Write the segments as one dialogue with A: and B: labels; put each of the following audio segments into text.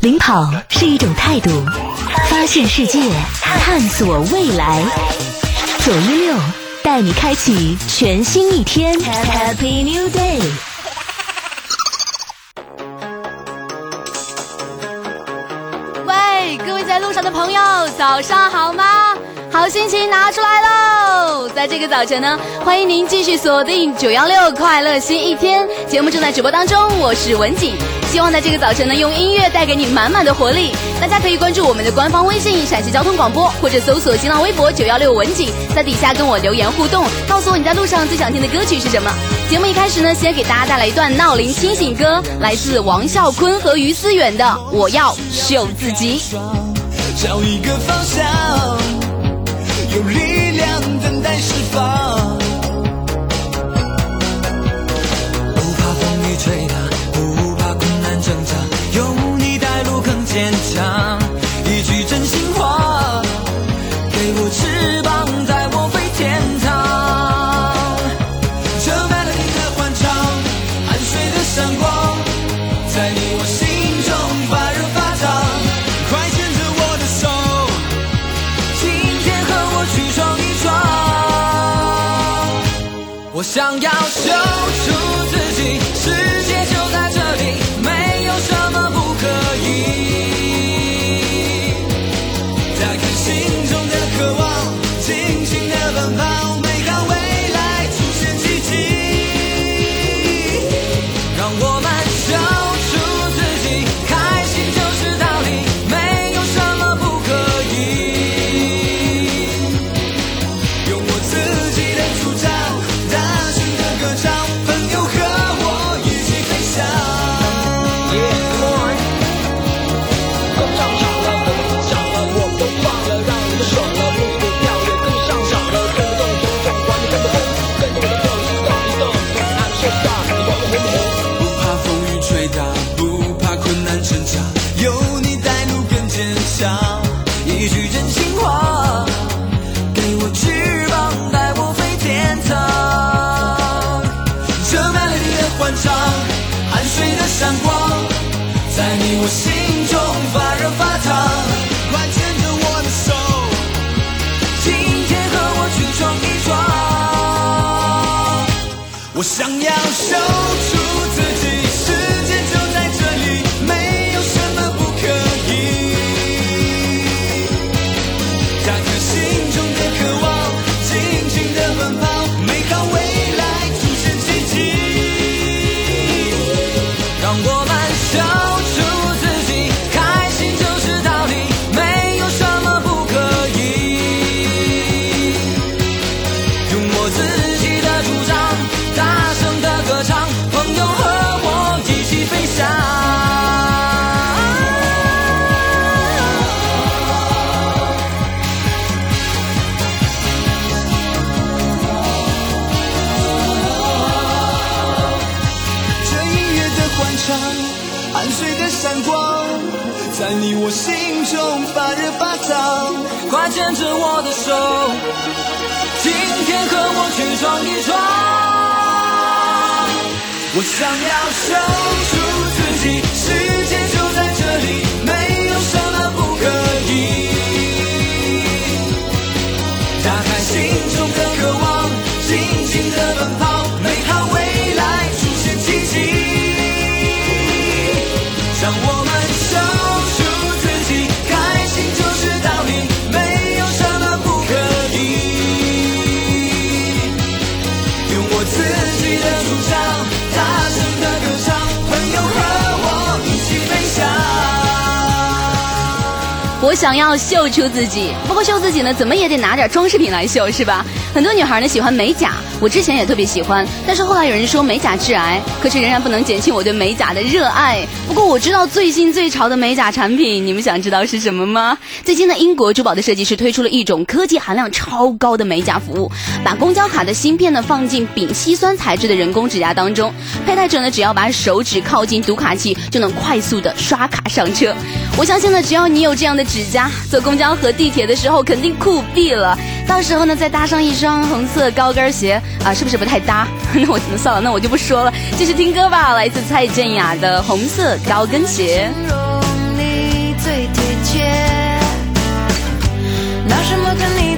A: 领跑是一种态度，发现世界，探索未来。九一六带你开启全新一天，Happy New Day！
B: 喂，各位在路上的朋友，早上好吗？好心情拿出来喽！在这个早晨呢，欢迎您继续锁定九幺六快乐新一天节目，正在直播当中，我是文景。希望在这个早晨呢，用音乐带给你满满的活力。大家可以关注我们的官方微信陕西交通广播，或者搜索新浪微博九幺六文景，在底下跟我留言互动，告诉我你在路上最想听的歌曲是什么。节目一开始呢，先给大家带来一段闹铃清醒歌，来自王啸坤和于思远的《我要秀自己》。找一个方向。有力量等待释放，
C: 让我着我的手，今天和我去闯一闯。我想要守住自己，世界就在这里，没有什么不可以。打开心中的渴望，尽情的奔跑，我想要秀出自己，不
B: 过秀自己呢，怎么也得拿点装饰品来秀，是吧？很多女孩呢喜欢美甲，我之前也特别喜欢，但是后来有人说美甲致癌，可是仍然不能减轻我对美甲的热爱。不过我知道最新最潮的美甲产品，你们想知道是什么吗？最近呢，英国珠宝的设计师推出了一种科技含量超高的美甲服务，把公交卡的芯片呢放进丙烯酸材质的人工指甲当中，佩戴者呢只要把手指靠近读卡器，就能快速的刷卡上车。我相信呢，只要你有这样的指甲，坐公交和地铁的时候肯定酷毙了。到时候呢再搭上一双红色高跟鞋啊，是不是不太搭？那我算了，那我就不说了，继续听歌吧，来自蔡健雅的《红色高跟鞋》。
D: 你最贴切拿什么跟你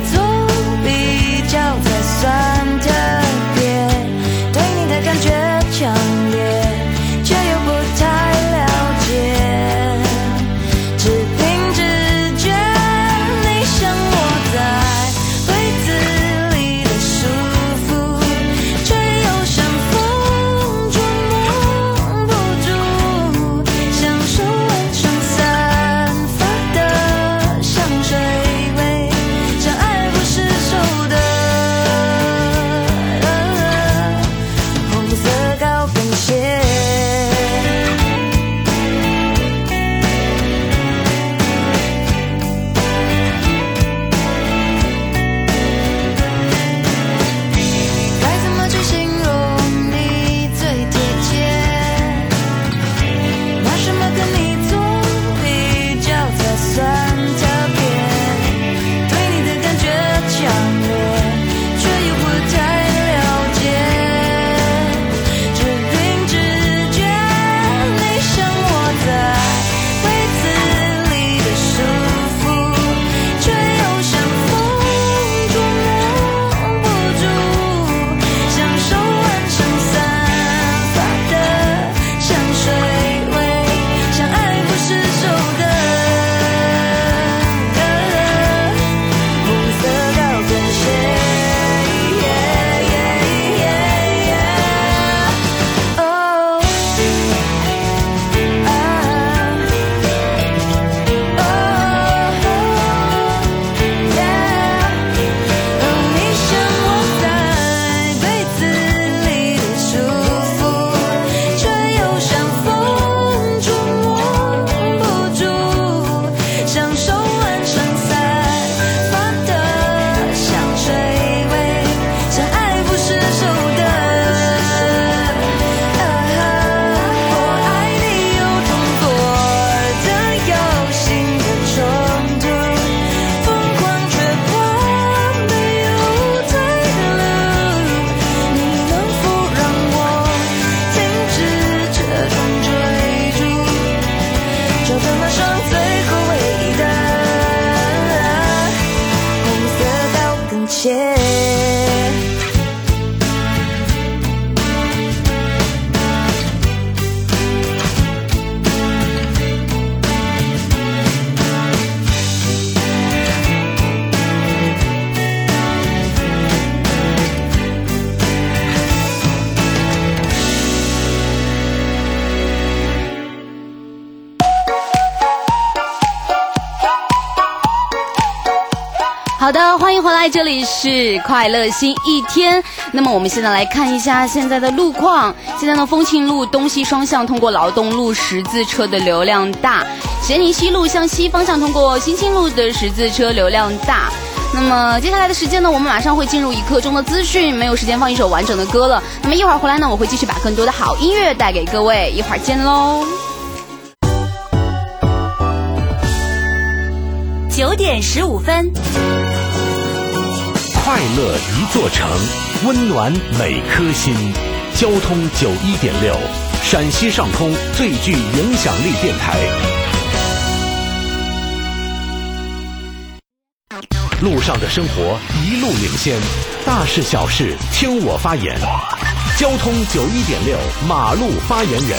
B: 这里是快乐新一天。那么我们现在来看一下现在的路况。现在呢，丰庆路东西双向通过劳动路十字车的流量大，咸宁西路向西方向通过新兴路的十字车流量大。那么接下来的时间呢，我们马上会进入一刻钟的资讯，没有时间放一首完整的歌了。那么一会儿回来呢，我会继续把更多的好音乐带给各位，一会儿见喽。
A: 九点十五分。
E: 快乐一座城，温暖每颗心。交通九一点六，陕西上空最具影响力电台。路上的生活一路领先，大事小事听我发言。交通九一点六，马路发言人。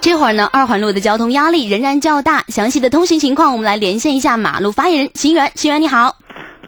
B: 这会儿呢，二环路的交通压力仍然较大。详细的通行情况，我们来连线一下马路发言人秦源。秦源，你好。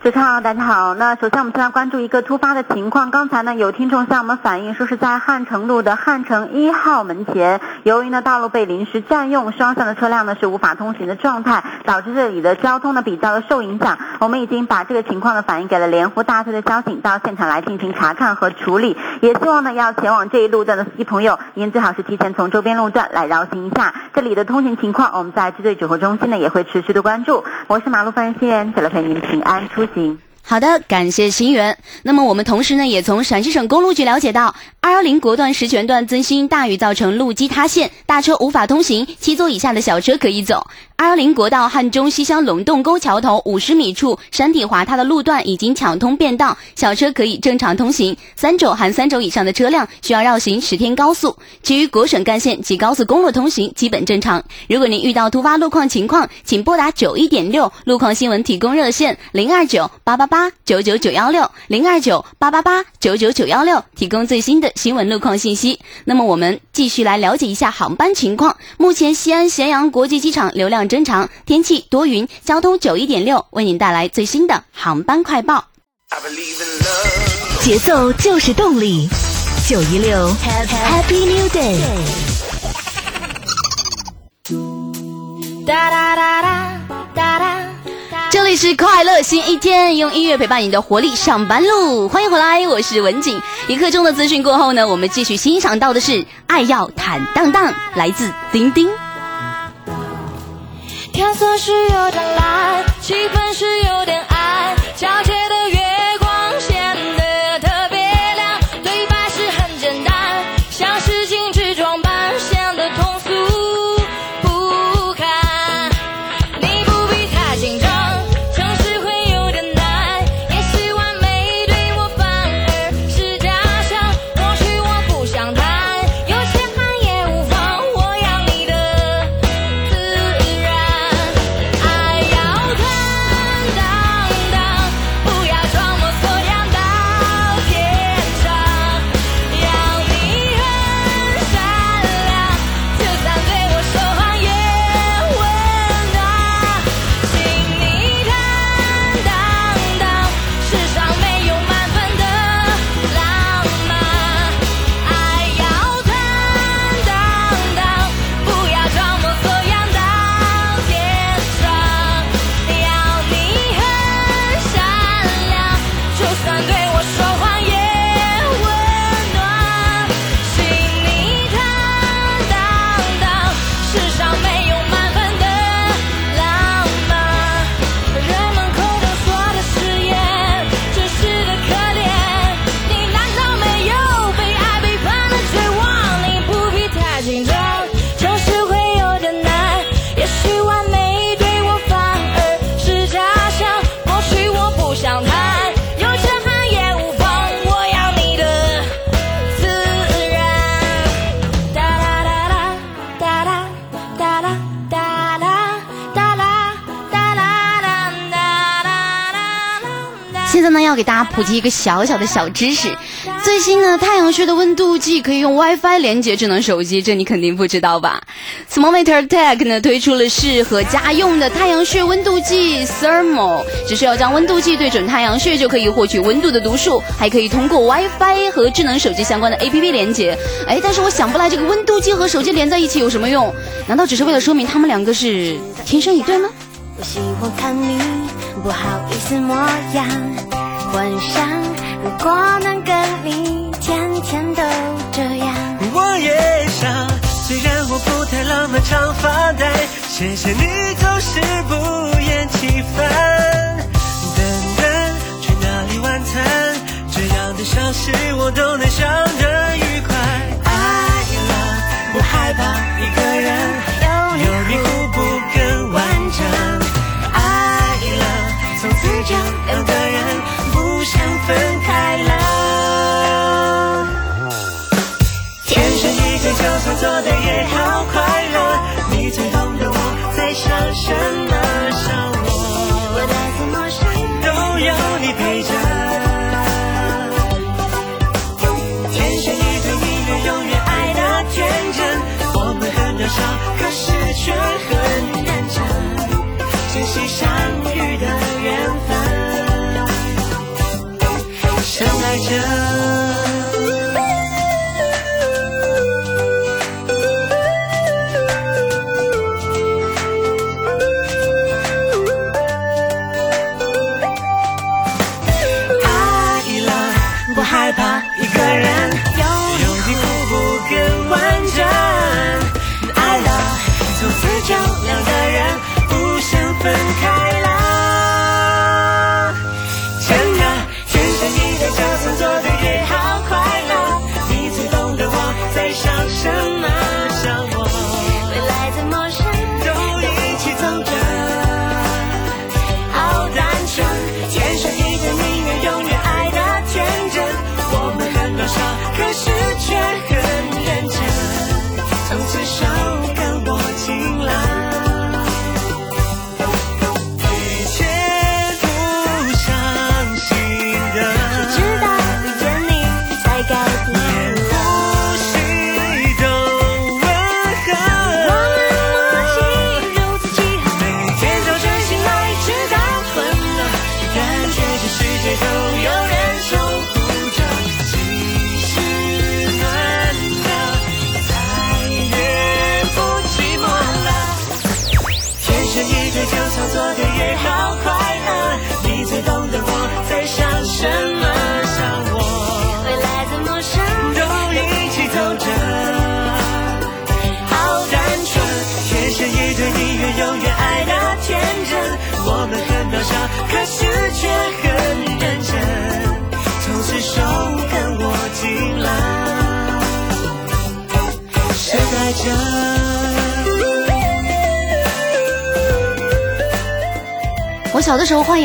F: 主持人好，大家好。那首先我们先来关注一个突发的情况。刚才呢有听众向我们反映，说是在汉城路的汉城一号门前，由于呢道路被临时占用，双向的车辆呢是无法通行的状态，导致这里的交通呢比较的受影响。我们已经把这个情况呢反映给了莲湖大队的交警，到现场来进行查看和处理。也希望呢要前往这一路段的司机朋友，您最好是提前从周边路段来绕行一下。这里的通行情况，我们在支队指挥中心呢也会持续的关注。我是马路分析员，为了陪您平安出行。
B: 好的，感谢新源。那么我们同时呢，也从陕西省公路局了解到，二幺零国段石泉段增新大雨造成路基塌陷，大车无法通行，七座以下的小车可以走。二幺零国道汉中西乡龙洞沟桥头五十米处山体滑塌的路段已经抢通便道，小车可以正常通行。三轴含三轴以上的车辆需要绕行十天高速。其余国省干线及高速公路通行基本正常。如果您遇到突发路况情况，请拨打九一点六路况新闻提供热线零二九八八八九九九幺六零二九八八八九九九幺六，提供最新的新闻路况信息。那么我们继续来了解一下航班情况。目前西安咸阳国际机场流量正常，天气多云。交通九一点六为您带来最新的航班快报。
A: 节奏就是动力，九一六 Happy New Day。
G: 哒哒哒哒哒哒。
B: 这里是快乐新一天，用音乐陪伴你的活力上班路。欢迎回来，我是文景。一刻钟的资讯过后呢，我们继续欣赏到的是《爱要坦荡荡》，来自丁丁。
G: 天色是有点蓝，气氛是
B: 普及一个小小的小知识。最新呢，太阳穴的温度计可以用 WiFi 连接智能手机，这你肯定不知道吧？Thermometer Tech 呢推出了适合家用的太阳穴温度计 Thermo，只需要将温度计对准太阳穴就可以获取温度的读数，还可以通过 WiFi 和智能手机相关的 APP 连接。哎，但是我想不来这个温度计和手机连在一起有什么用？难道只是为了说明他们两个是天生一对吗？
G: 我喜欢看你不好意思模样，幻想如果能跟你天天都这样。
H: 我也想，虽然我不太浪漫，常发呆。谢谢你总是不厌其烦。等等，去哪里晚餐？这样的小事我都能想得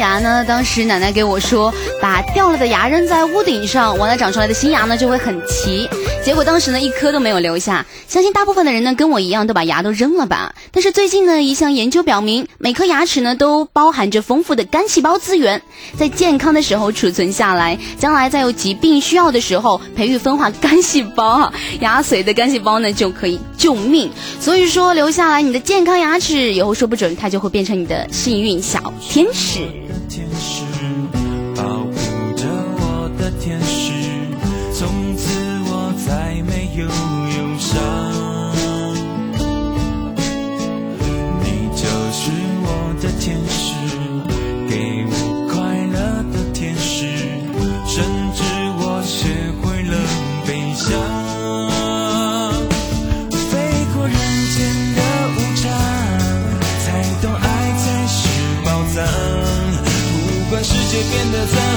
B: 牙呢，当时奶奶给我说，把掉了的牙扔在屋顶上，完了长出来的新牙呢就会很齐。结果当时呢一颗都没有留下。相信大部分的人呢跟我一样都把牙都扔了吧。但是最近呢一项研究表明，每颗牙齿呢都包含着丰富的干细胞资源，在健康的时候储存下来，将来在有疾病需要的时候培育分化干细胞啊，牙髓的干细胞呢就可以救命。所以说留下来你的健康牙齿，以后说不准它就会变成你的幸运小天使。
C: 天使变得怎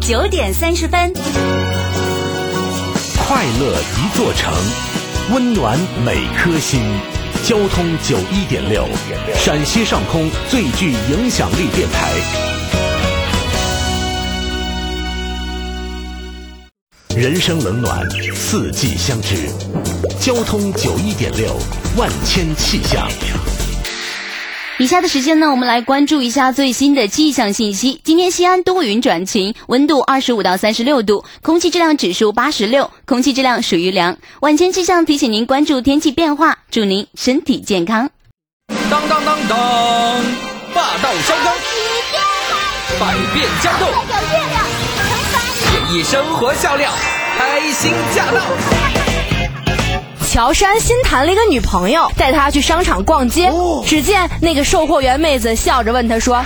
A: 九点三十分。
E: 快乐一座城，温暖每颗心。交通九一点六，陕西上空最具影响力电台。人生冷暖，四季相知。交通九一点六，万千气象。
B: 以下的时间呢，我们来关注一下最新的气象信息。今天西安多云转晴，温度二十五到三十六度，空气质量指数八十六，空气质量属于良。晚间气象提醒您关注天气变化，祝您身体健康。
I: 当当当当，霸道烧缸，百变交通，演绎生活笑料，开心驾到。
D: 乔杉新谈了一个女朋友，带他去商场逛街。只见那个售货员妹子笑着问他说：“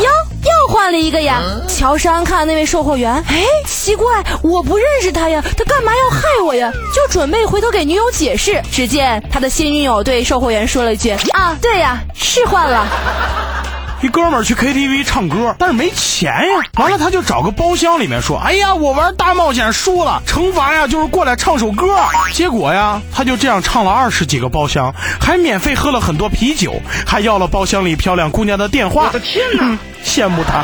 D: 哟，又换了一个呀？”乔杉看那位售货员，哎，奇怪，我不认识他呀，他干嘛要害我呀？就准备回头给女友解释，只见他的新女友对售货员说了一句：“啊，对呀，是换了。”
J: 一哥们儿去 KTV 唱歌，但是没钱呀。完了，他就找个包厢里面说：“哎呀，我玩大冒险输了，惩罚呀就是过来唱首歌。”结果呀，他就这样唱了二十几个包厢，还免费喝了很多啤酒，还要了包厢里漂亮姑娘的电话。我的天哪，羡慕他。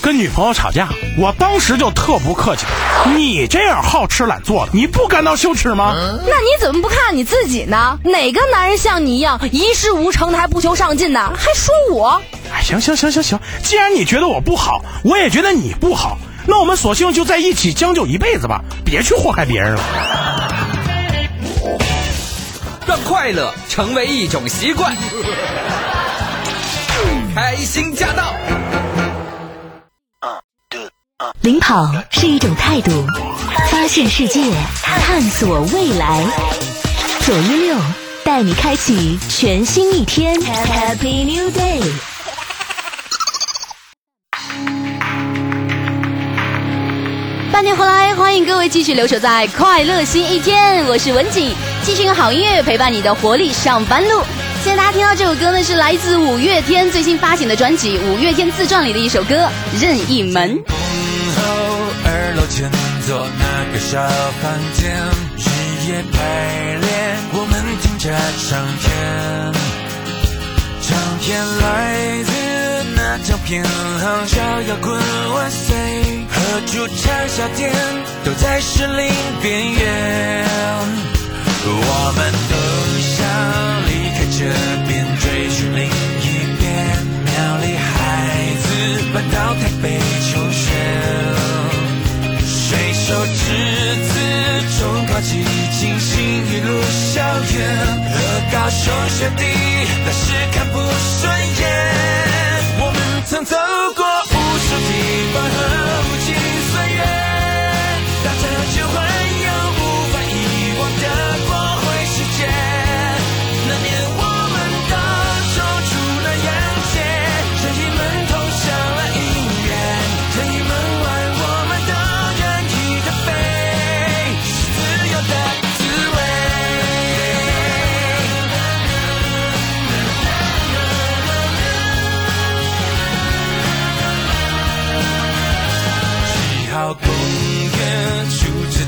J: 跟女朋友吵架，我当时就特不客气。你这样好吃懒做的，你不感到羞耻吗？
D: 那你怎么不看你自己呢？哪个男人像你一样一事无成的还不求上进呢？还说我？
J: 哎，行行行行行，既然你觉得我不好，我也觉得你不好，那我们索性就在一起将就一辈子吧，别去祸害别人了。
I: 让快乐成为一种习惯，开心驾到。
A: 领跑是一种态度，发现世界，探索未来。左一六带你开启全新一天，Happy New Day。
B: 半年回来，欢迎各位继续留守在快乐新一天，我是文景，继续用好音乐陪伴你的活力上班路。现在大家听到这首歌呢，是来自五月天最新发行的专辑《五月天自传》里的一首歌《任意门》。
C: 二楼前座那个小房间，日夜排练，我们听着唱片，唱片来自那唱片行，叫摇滚万岁，和主唱小店都在士林边缘，我们都想离开这边，追寻另一边，苗栗孩子搬到台北求学。手执子，中考几进行一路校园，和高雄学弟，但是看不顺眼。我们曾走过无数地方和无尽岁月，大家就还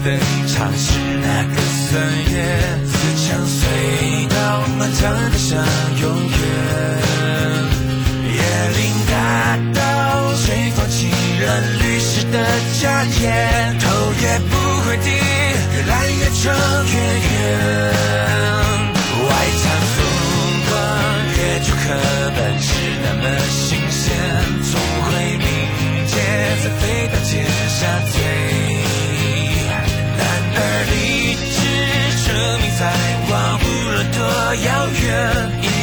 C: 登场是那个三月，自强隧道漫长的像永远。椰林大道随风起燃律师的家烟，头也不会低，越来越长越远。外滩风光，阅读课本是那么新鲜，从回民街再飞到尖沙在望无论多遥远，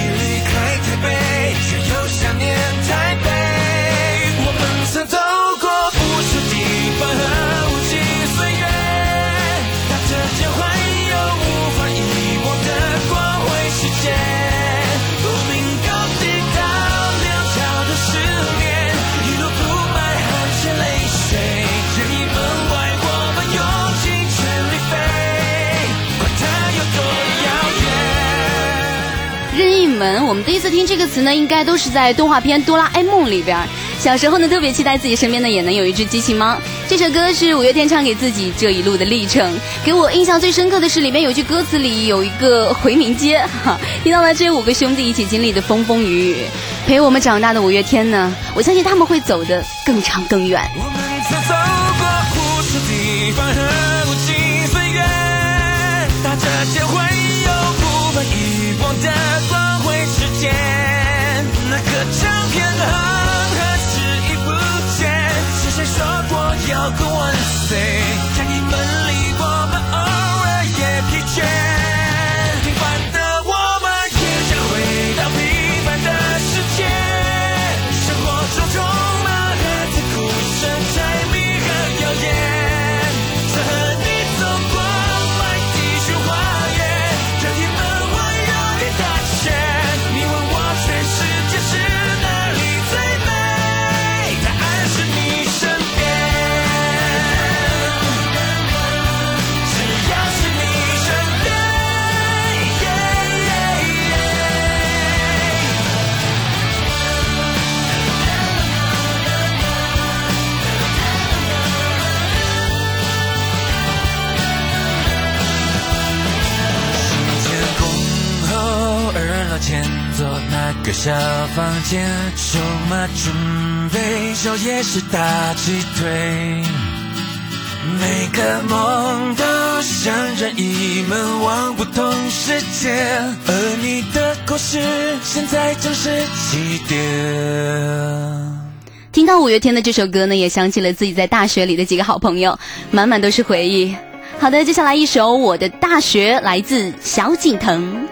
B: 我们第一次听这个词呢，应该都是在动画片《哆啦 A 梦》里边。小时候呢，特别期待自己身边呢也能有一只机器猫。这首歌是五月天唱给自己这一路的历程。给我印象最深刻的是里面有句歌词里有一个回民街，哈，听到了这五个兄弟一起经历的风风雨雨，陪我们长大的五月天呢，我相信他们会走得更长更远。
C: 我们曾走过无数地方和无尽岁月，踏着脚环有无法遗忘的万
K: 房间，手马准备，宵夜是大鸡腿。每个梦都像任意门，往不同世界。而你的故事，现在正是起点。
L: 听到五月天的这首歌呢，也想起了自己在大学里的几个好朋友，满满都是回忆。好的，接下来一首《我的大学》，来自小景腾。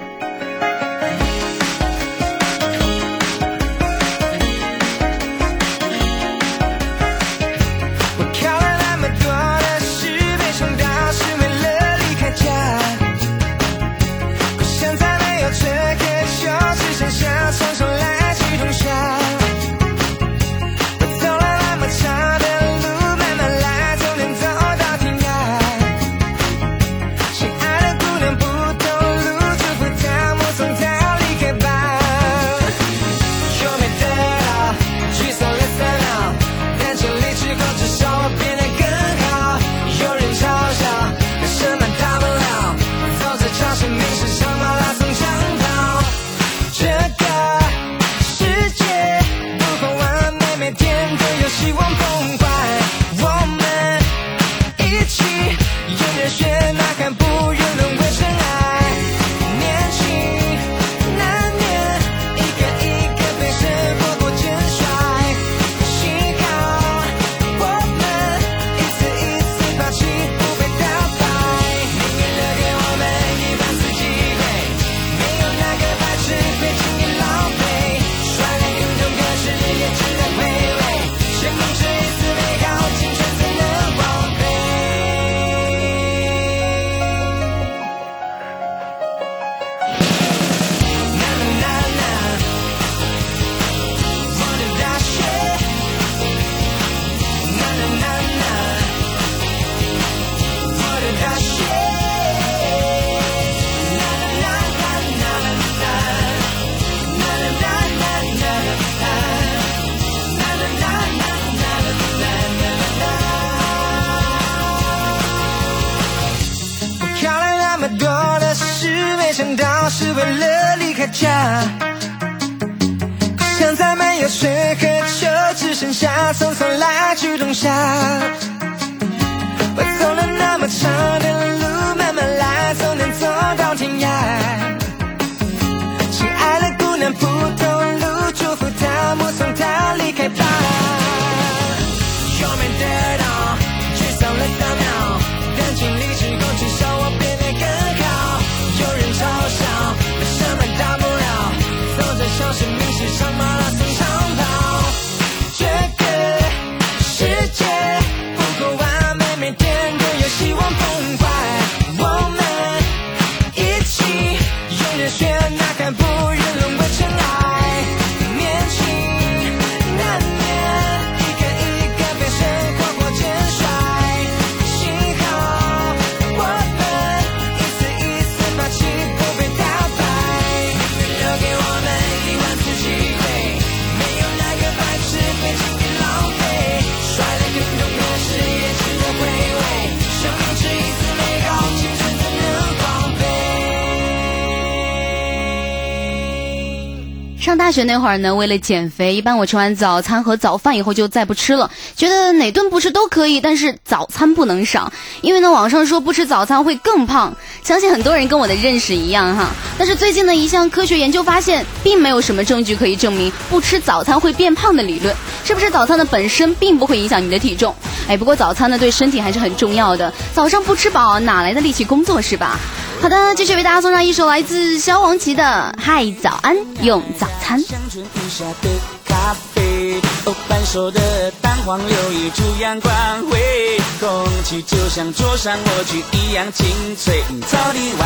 B: 大学那会
L: 儿呢，为了减肥，一般我吃完早餐和早饭以后就再不吃了，觉得哪顿不吃都可以，但是早餐不能少，因为呢网上说不吃早餐会更胖，相信很多人跟我的认识一样哈。但是最近呢一项科学研究发现，并没有什么证据可以证明不吃早餐会变胖的理论，是不是早餐的本身并不会影响你的体重？哎，不过早餐呢对身体还是很重要的，早上不吃饱哪来的力气工作是吧？好的，继续为大家送上一首来自萧煌奇的《嗨早安》，用早餐。
C: 乡村地下的咖啡，哦，半熟的蛋黄留一株阳光辉，空气就像桌上莴苣一样清脆。草地外，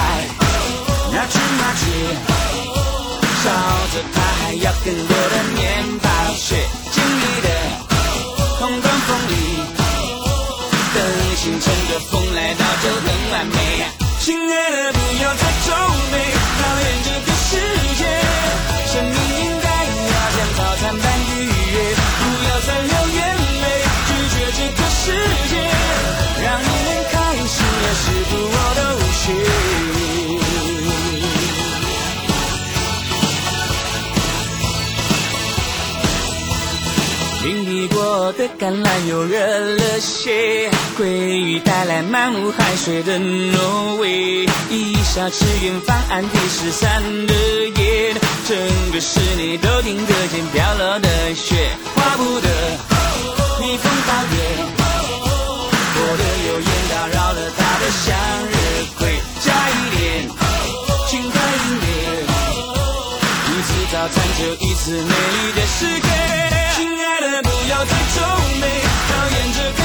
C: 那芝麻街，朝着它还要更多的面包屑，经历的空洞风里，等清晨的风来到就很完美。亲爱的，不要再皱眉，讨厌这个世界。生命像早经历过的橄榄油热了些，鲑鱼带来满目海水的挪威，一小尺远方岸第十三的夜，整个室内都听得见飘落的雪，画不得。逆风倒跌，我的留言打扰了他的向日葵，加一点。轻快音乐，一次早餐就一次美丽的世界。亲爱的，不要再皱眉，讨厌这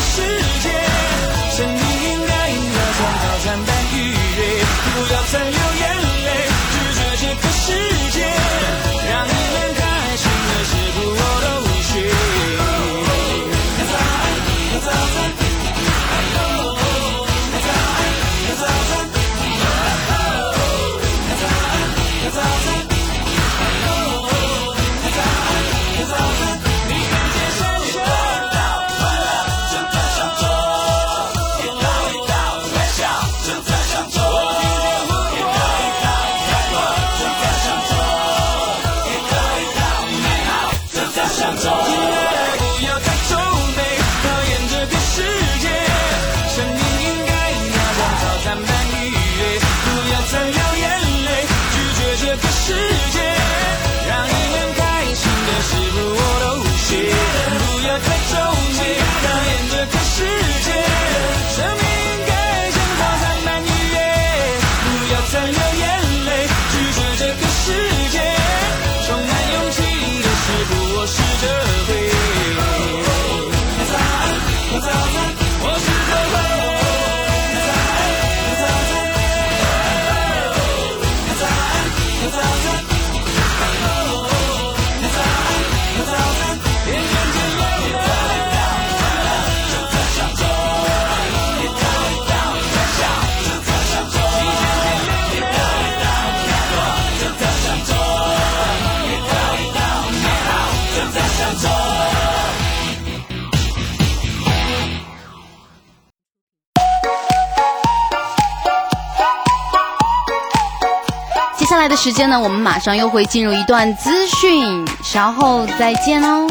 B: 时间呢，我们马上又会进入一段资讯，稍后再见哦。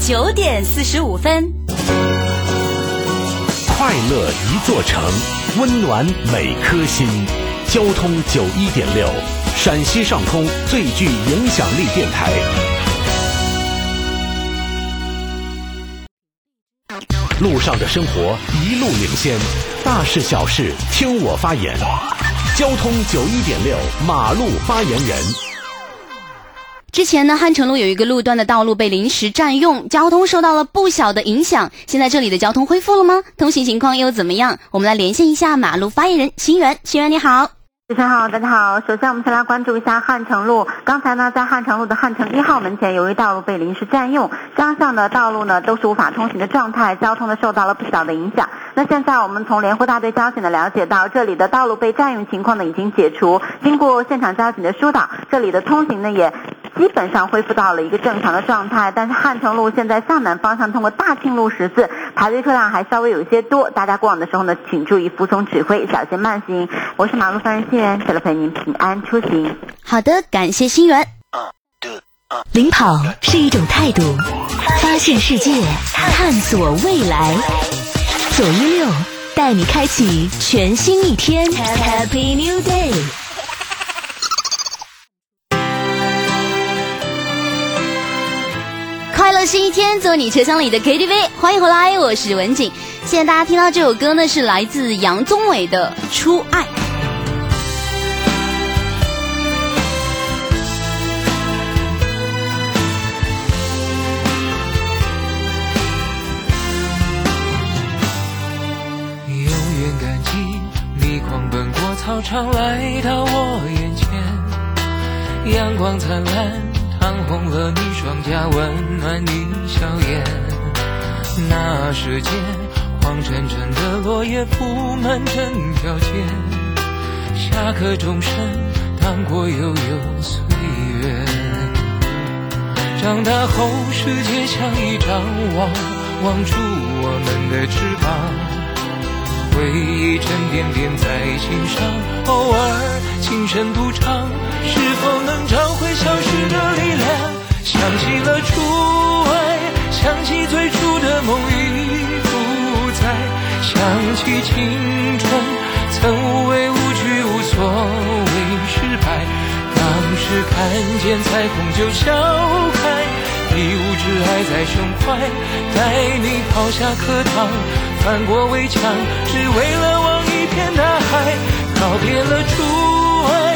A: 九点四十五分，
E: 快乐一座城，温暖每颗心。交通九一点六，陕西上空最具影响力电台。路上的生活一路领先，大事小事听我发言。交通九一点六，马路发言人。
B: 之前呢，汉城路有一个路段的道路被临时占用，交通受到了不小的影响。现在这里的交通恢复了吗？通行情况又怎么样？我们来连线一下马路发言人新源。新源你好。
F: 主持人好，大家好。首先，我们先来关注一下汉城路。刚才呢，在汉城路的汉城一号门前，由于道路被临时占用，双向的道路呢都是无法通行的状态，交通呢受到了不小的影响。那现在我们从联湖大队交警的了解到，这里的道路被占用情况呢已经解除。经过现场交警的疏导，这里的通行呢也基本上恢复到了一个正常的状态。但是汉城路现在向南方向通过大庆路十字排队车辆还稍微有一些多，大家过往的时候呢，请注意服从指挥，小心慢行。我是马路发言人新源，为了陪您平安出行。
B: 好的，感谢新源。
A: 领跑是一种态度，发现世界，探索未来。左一六带你开启全新一天，Happy New Day。
B: 快乐新一天，做你车厢里的 KTV。欢迎回来，我是文景。现在大家听到这首歌呢，是来自杨宗纬的《初爱》。
M: 永远感激你狂奔过操场来到我眼前，阳光灿烂，烫红了你双颊，温暖你笑颜。那时间，黄澄澄的落叶铺满整条街，下课钟声荡过悠悠岁月。长大后，世界像一张网，网住我们的翅膀。回忆沉甸甸在心上，偶尔轻声独唱，是否能找回消失的力量？想起了初爱，想起最初的梦已不在，想起青春曾无畏无惧无所谓失败，当时看见彩虹就笑开。一无挚爱在胸怀，带你跑下课堂，翻过围墙，只为了望一片大海。告别了初爱，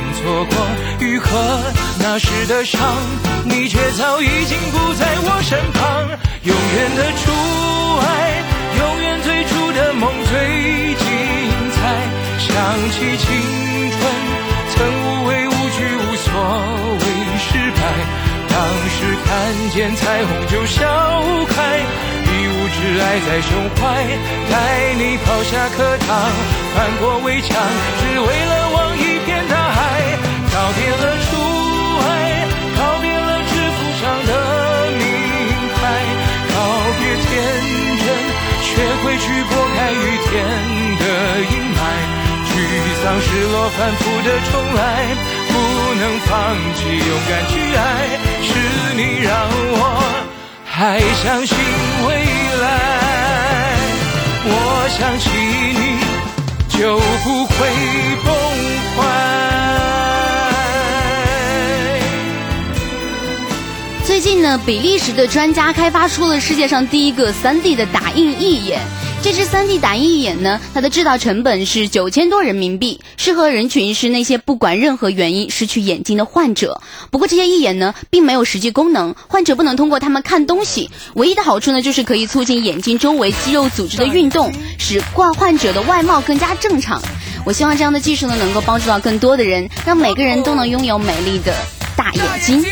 M: 错过，愈合那时的伤，你却早已经不在我身旁。永远的初爱，永远最初的梦最精彩。想起青春，曾无畏无惧，无所谓失败。当时看见彩虹就笑开，一无挚爱在胸怀。带你跑下课堂，翻过围墙，只为了。告别了初爱，告别了制服上的名牌，告别天真，学会去拨开雨天的阴霾。沮丧、失落、反复的重来，不能放弃，勇敢去爱，是你让我还相信未来。我想起你，就不会崩
B: 坏。近呢，比利时的专家开发出了世界上第一个 3D 的打印义眼。这只 3D 打印义眼呢，它的制造成本是九千多人民币，适合人群是那些不管任何原因失去眼睛的患者。不过这些义眼呢，并没有实际功能，患者不能通过它们看东西。唯一的好处呢，就是可以促进眼睛周围肌肉组织的运动，使患患者的外貌更加正常。我希望这样的技术呢，能够帮助到更多的人，让每个人都能拥有美丽的大眼睛。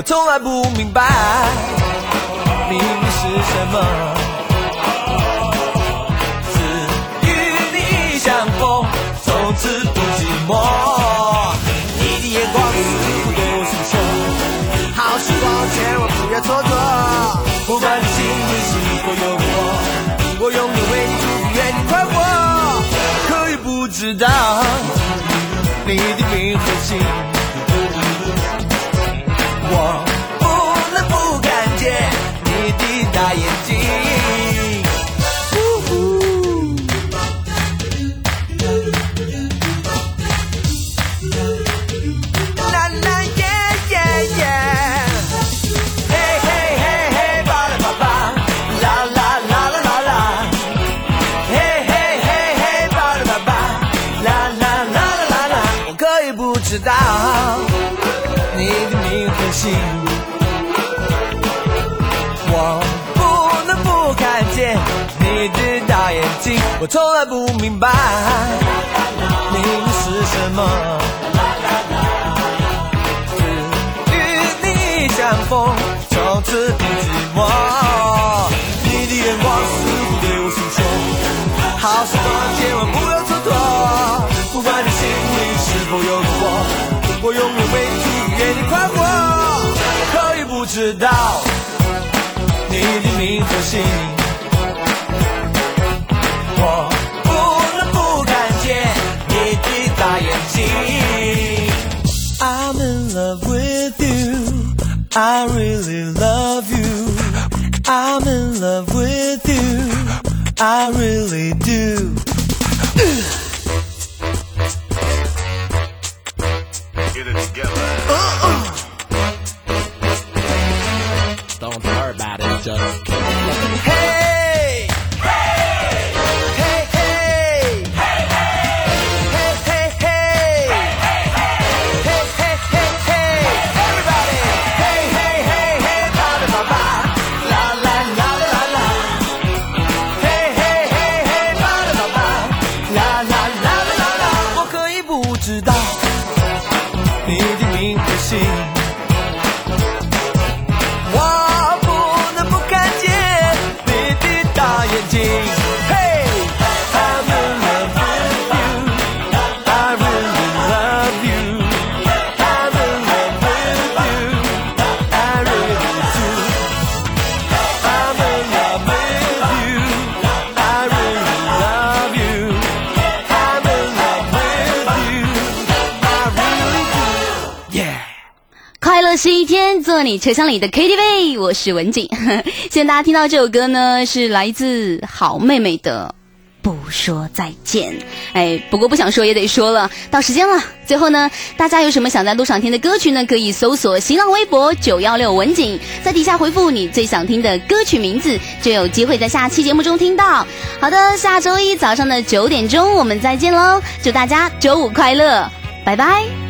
C: 我从来不明白秘密是什么，只与你相逢，从此不寂寞。你的眼光似乎有什么好时光千万不要蹉跎，不管你心里是否有我，我永远为你祝福。愿你快活，可以不知道你的名和姓我从来不明白你是什么，只寒风，从此不寂寞。你的眼光似乎对我诉说，好事多，千万不要蹉跎。不管你心里是否有我，我永远为你愿你快活。可以不知道你的名和姓，I really love you. I'm in love with you. I really do.
B: 车厢里的 KTV，我是文景。现在大家听到这首歌呢，是来自好妹妹的。不说再见，哎，不过不想说也得说了，到时间了。最后呢，大家有什么想在路上听的歌曲呢？可以搜索新浪微博九幺六文景，在底下回复你最想听的歌曲名字，就有机会在下期节目中听到。好的，下周一早上的九点钟我们再见喽！祝大家周五快乐，拜拜。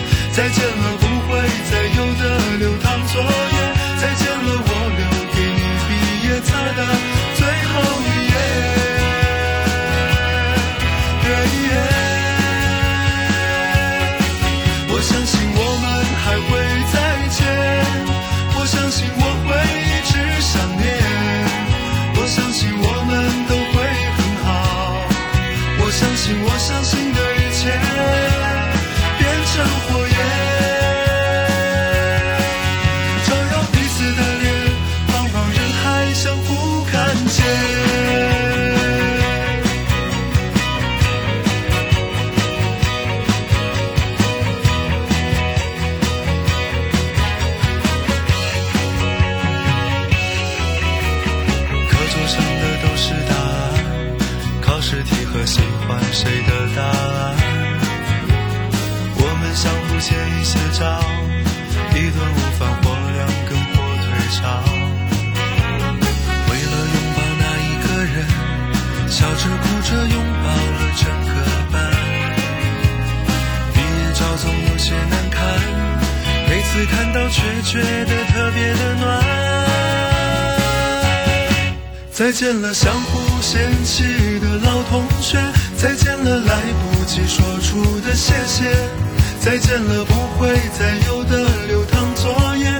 N: 再见了，不会再有的流淌作业。再见了，我留给你毕业册的最后一页。着哭着拥抱了整个班。毕业照总有些难看，每次看到却觉得特别的暖。再见了相互嫌弃的老同学，再见了来不及说出的谢谢，再见了不会再有的流淌作业，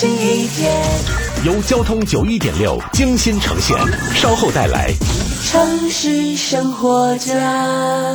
O: 新一天，
E: 由交通九一点六精心呈现，稍后带来。
O: 城市生活家。